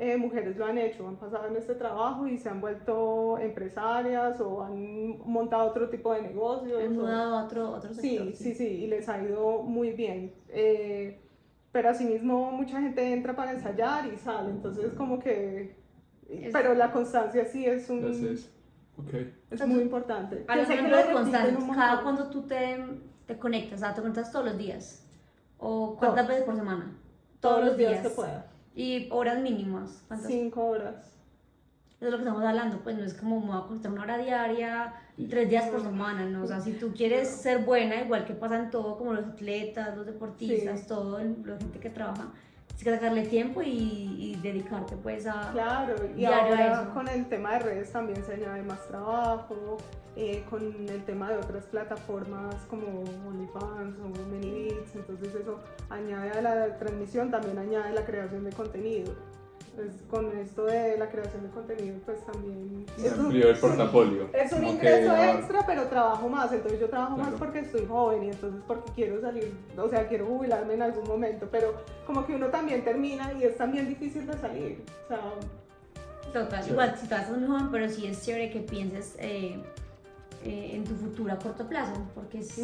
eh, mujeres lo han hecho, han pasado en este trabajo y se han vuelto empresarias o han montado otro tipo de negocios. O- mudado a otro, otro sector. Sí, sí, sí, y les ha ido muy bien. Eh, pero asimismo mucha gente entra para ensayar y sale, entonces como que... Es- Pero la constancia sí es un... Entonces, ok. Es muy importante. Para que de cada cuando tú te, te conectas, o sea, te conectas todos los días. ¿O cuántas Todo. veces por semana? Todos los días que pueda. Y horas mínimas. ¿Cuántas? Cinco horas. Eso es lo que estamos hablando, pues no es como me voy a conectar una hora diaria, tres días por semana, ¿no? O sea, si tú quieres ser buena, igual que pasa en todo, como los atletas, los deportistas, Sí. todo, la gente que trabaja, tienes que sacarle tiempo y, y dedicarte pues a... Claro, y ahora eso. con el tema de redes también se añade más trabajo, eh, con el tema de otras plataformas como OnlyFans o ManyVids, entonces eso añade a la transmisión, también añade la creación de contenido. Pues con esto de la creación de contenido, pues también... Se es un- amplió el portafolio. Es un que ingreso extra, pero trabajo más. Entonces yo trabajo Claro. más porque estoy joven y entonces porque quiero salir, o sea, quiero jubilarme en algún momento. Pero como que uno también termina y es también difícil de salir. O sea, Total, Sí. igual si tú estás muy joven, pero sí es chévere que pienses eh, eh, en tu futuro a corto plazo, porque es.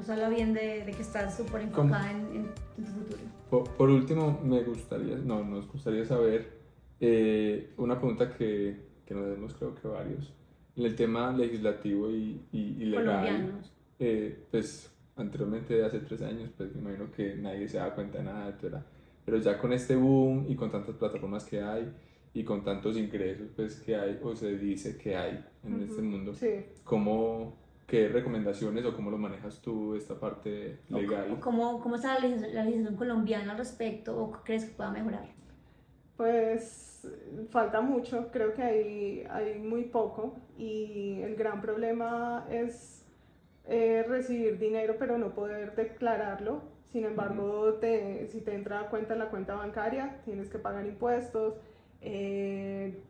Eso habla bien de, de que estás súper enfocada en, en- tu futuro. Por, por último, me gustaría, no, nos gustaría saber eh, una pregunta que, que nos hacemos creo que varios. En el tema legislativo y, y, y legal, Colombianos. eh, pues anteriormente, hace tres años, pues me imagino que nadie se da cuenta de nada, etc. Pero ya con este boom y con tantas plataformas que hay y con tantos ingresos pues que hay o se dice que hay en este Ujú. mundo, Sí. ¿cómo, qué recomendaciones o cómo lo manejas tú esta parte legal? ¿O ¿Cómo, ¿Cómo está la legislación, la legislación colombiana al respecto o crees que pueda mejorar? Pues falta mucho, creo que hay, hay muy poco y el gran problema es eh, recibir dinero pero no poder declararlo. Sin embargo, te, si te entra a cuenta en la cuenta bancaria, tienes que pagar impuestos, eh,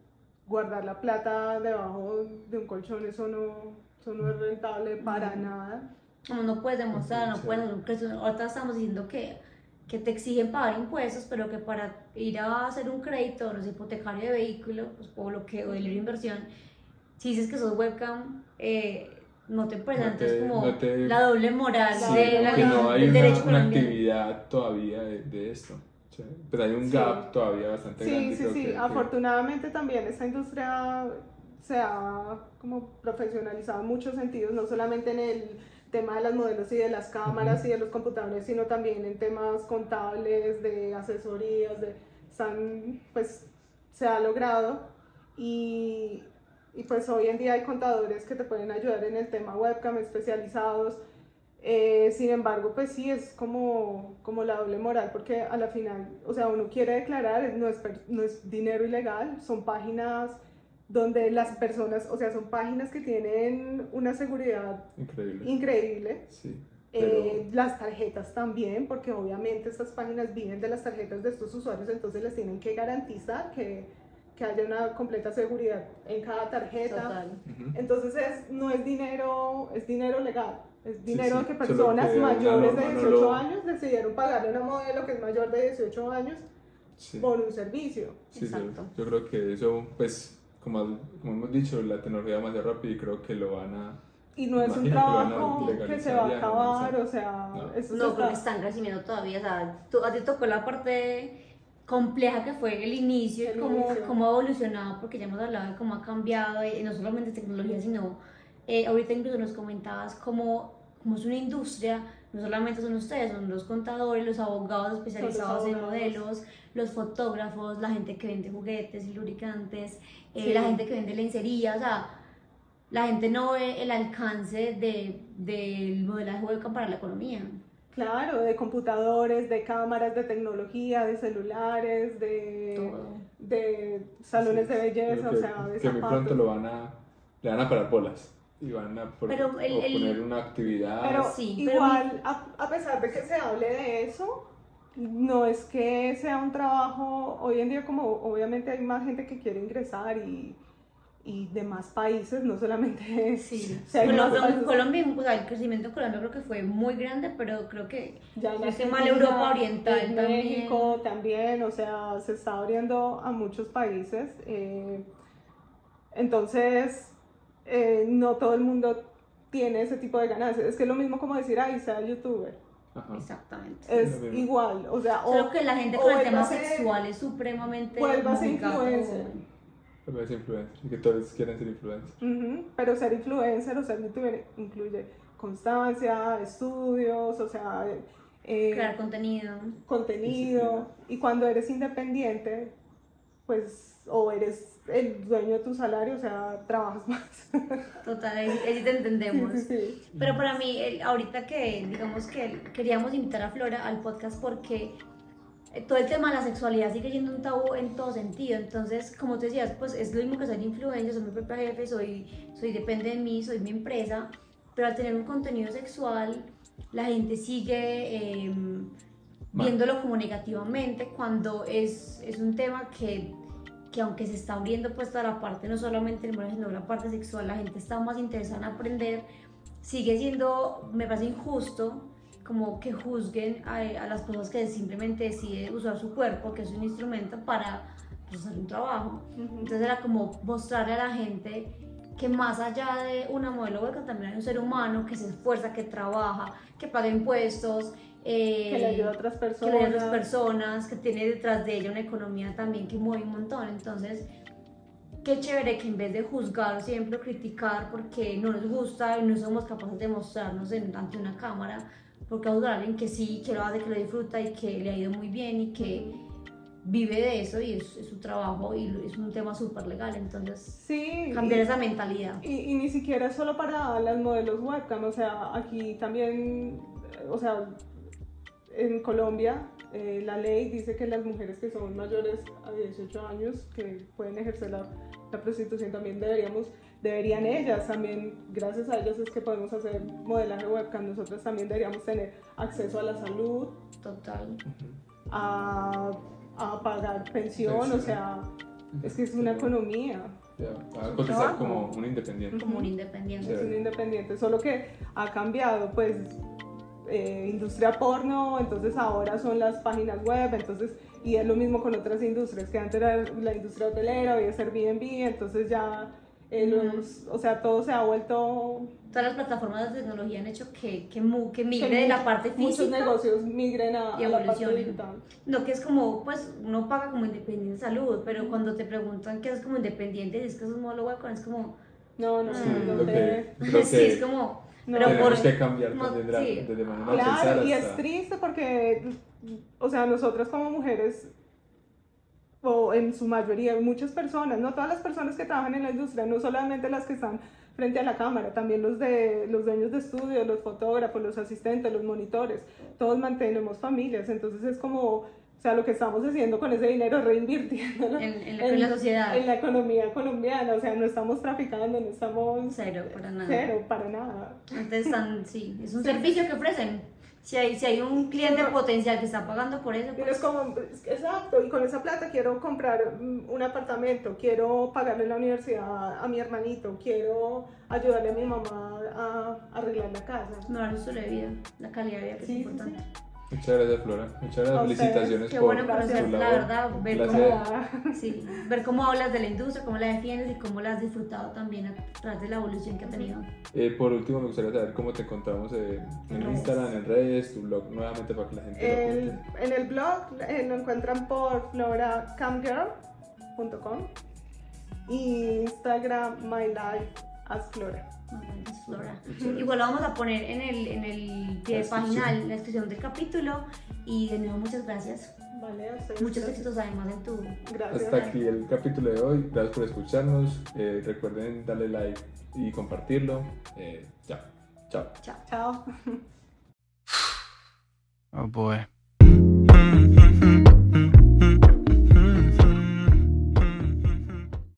guardar la plata debajo de un colchón, eso no, eso no es rentable para nada. Como no puedes demostrar, no puedes hacer un crédito. Ahorita estamos diciendo que que te exigen pagar impuestos, pero que para ir a hacer un crédito, no sé, hipotecario de vehículo, pues, o lo que, o de libre inversión, si dices que sos webcam, eh, no te presentas te- como no te- la doble moral Sí, de la, que no hay una, derecho una actividad todavía de, de esto. ¿sí? Pero hay un Sí. gap todavía bastante grande. Sí, sí, sí. que- que- Afortunadamente también esta industria se ha como profesionalizado en muchos sentidos, no solamente en el tema de las modelos y de las cámaras y de los computadores, sino también en temas contables, de asesorías, de están, pues se ha logrado y, y pues hoy en día hay contadores que te pueden ayudar en el tema webcam especializados. Eh, sin embargo, pues sí, es como, como la doble moral, porque a la final, o sea, uno quiere declarar, no es, no es dinero ilegal, son páginas donde las personas, o sea, son páginas que tienen una seguridad Increíble. increíble. Sí. Eh, las tarjetas también, porque obviamente estas páginas viven de las tarjetas de estos usuarios, entonces les tienen que garantizar que, que haya una completa seguridad en cada tarjeta. Total. Ujú. Entonces es, no es dinero, es dinero legal. Es dinero sí, que solo personas que mayores de norma no 18 lo- años decidieron pagarle a una modelo que es mayor de 18 años Sí. por un servicio. Sí, yo, Exacto. yo creo que eso, pues, como, como hemos dicho, la tecnología va más rápido y creo que lo van a... Y no es un que trabajo que se legalizar va a ya, ¿no? acabar, O o sea, no. eso No, se creo que está- están creciendo todavía. O sea, tú- a ti tocó la parte compleja que fue el inicio y El cómo, inicio. cómo ha evolucionado, porque ya hemos hablado de cómo ha cambiado, y no solamente tecnología, sino eh, ahorita incluso nos comentabas cómo, cómo es una industria, no solamente son ustedes, son los contadores, los abogados especializados en abogados. modelos, los fotógrafos, la gente que vende juguetes y lubricantes, eh, Sí. la gente que vende lencería, o sea, la gente no ve el alcance de, del modelaje webcam para la economía. Claro, de computadores, de cámaras, de tecnología, de celulares, de, Todo. de salones de belleza, que, o sea, de que muy pronto lo van a... Le van a parar bolas. Y van a por- Pero el- o el- poner una actividad... Pero Sí, pero igual, a, a pesar de que se hable de eso, no es que sea un trabajo, hoy en día como obviamente hay más gente que quiere ingresar y, y de más países, no solamente Sí, o sea, Colombia, países- Colombia, o sea, el crecimiento de Colombia creo que fue muy grande, pero creo que ya en no sé, mal Europa Oriental en también. México también, o sea, se está abriendo a muchos países. eh, entonces, eh, no todo el mundo tiene ese tipo de ganancias. Es que es lo mismo como decir, ay, sea youtuber. Ajá. exactamente. Es mismo. igual, o sea, o Creo que la gente o con el tema vuélvase- sexual es supremamente vuélvase complicado. influencer. Pero es influencer. Y que todos quieren ser influencers. Ujú, Pero ser influencer o ser youtuber incluye constancia, estudios, o sea, eh, Crear contenido. contenido. Y cuando eres independiente, pues, o eres el dueño de tu salario, o sea, trabajas más. Total, ahí, te entendemos. Sí, sí, sí. Pero para mí, el- ahorita que digamos que queríamos invitar a Flora al podcast porque eh, todo el tema de la sexualidad sigue siendo un tabú en todo sentido. Entonces, como te decías, pues es lo mismo que ser influencer, soy mi propia jefe, soy, soy depende de mí, soy mi empresa, pero al tener un contenido sexual, la gente sigue eh, viéndolo como negativamente cuando es, es un tema que que aunque se está abriendo pues toda la parte, no solamente el sino la parte sexual, la gente está más interesada en aprender, sigue siendo, me parece injusto, como que juzguen a, a las personas que simplemente deciden usar su cuerpo, que es un instrumento para pues, hacer un trabajo. Entonces era como mostrarle a la gente que más allá de una modelo webcam también hay un ser humano que se esfuerza, que trabaja, que paga impuestos, eh, Que le ayuda a otras que personas. ayuda a otras personas, que tiene detrás de ella una economía también que mueve un montón. Entonces, qué chévere que en vez de juzgar siempre criticar porque no nos gusta y no somos capaces de mostrarnos en- ante una cámara, porque a a alguien que sí, que lo hace, que lo disfruta y que le ha ido muy bien y que vive de eso y es, es su trabajo y es un tema súper legal. Entonces, Sí, cambiar y- esa mentalidad. Y, y ni siquiera es solo para las modelos webcam, o sea, aquí también, o sea, en Colombia eh, la ley dice que las mujeres que son mayores a 18 años que pueden ejercer la, la prostitución también deberíamos, deberían ellas también, gracias a ellas es que podemos hacer modelaje webcam, nosotros también deberíamos tener acceso a la salud, Total. a, a pagar pensión, o sea, es que es una economía. Va a cotizar como un independiente. Como un Sí. independiente. es un independiente, solo que ha cambiado, pues eh, industria porno, entonces ahora son las páginas web, entonces, y es lo mismo con otras industrias, que antes era la industria hotelera, hoy es Airbnb, entonces ya, eh, los- o sea, todo se ha vuelto, Todas las plataformas de tecnología han hecho que, que, mu- que migre que de la muchos- parte muchos física. negocios migren a, y a la parte digital. Lo que es como, pues uno paga como independiente de salud, pero cuando te preguntan qué es como independiente, y es que es un módulo web, es como, No, no, Sí, no lo te- creo sí, es como, no, pero tenemos por- que cambiar también de, sí. manera de pensar Claro, y es triste porque, o sea, nosotras como mujeres, o en su mayoría, muchas personas, no todas las personas que trabajan en la industria, no solamente las que están frente a la cámara, también los de los dueños de estudio, los fotógrafos, los asistentes, los monitores, todos mantenemos familias, entonces es como, o sea, lo que estamos haciendo con ese dinero, reinvirtiéndolo en, en la, en la sociedad, en la economía colombiana, o sea, no estamos traficando, no estamos cero, para nada. cero, para nada. Entonces, están, sí, es un servicio que ofrecen. Si hay, si hay un cliente Pero- potencial que está pagando por eso, pues es como, es- exacto, y con esa plata quiero comprar mm, un apartamento, quiero pagarle la universidad a mi hermanito, quiero ayudarle a mi mamá a, a arreglar la casa. su de vida, la calidad de vida que Sí, sí, es importante. Muchas gracias, Flora. Muchas gracias. Felicitaciones Qué por bueno conocer, la verdad, ver cómo, sí, ver cómo hablas de la industria, cómo la defiendes y cómo la has disfrutado también a través de la evolución que ha tenido. Eh, por último, me gustaría saber cómo te encontramos eh, en En Instagram, en redes, tu blog nuevamente para que la gente lo El- apunte. en el blog eh, lo encuentran por floracamgirl.com y Instagram my life as flora. Flora. Igual lo vamos a poner en el, en el pie de La página, en la descripción del capítulo. Y de nuevo, muchas gracias. Vale, Muchos gracias. éxitos además en tu Gracias. Hasta aquí el capítulo de hoy. Gracias por escucharnos. Eh, recuerden darle like y compartirlo. Eh, ya. Chao. chao. Chao. Oh boy.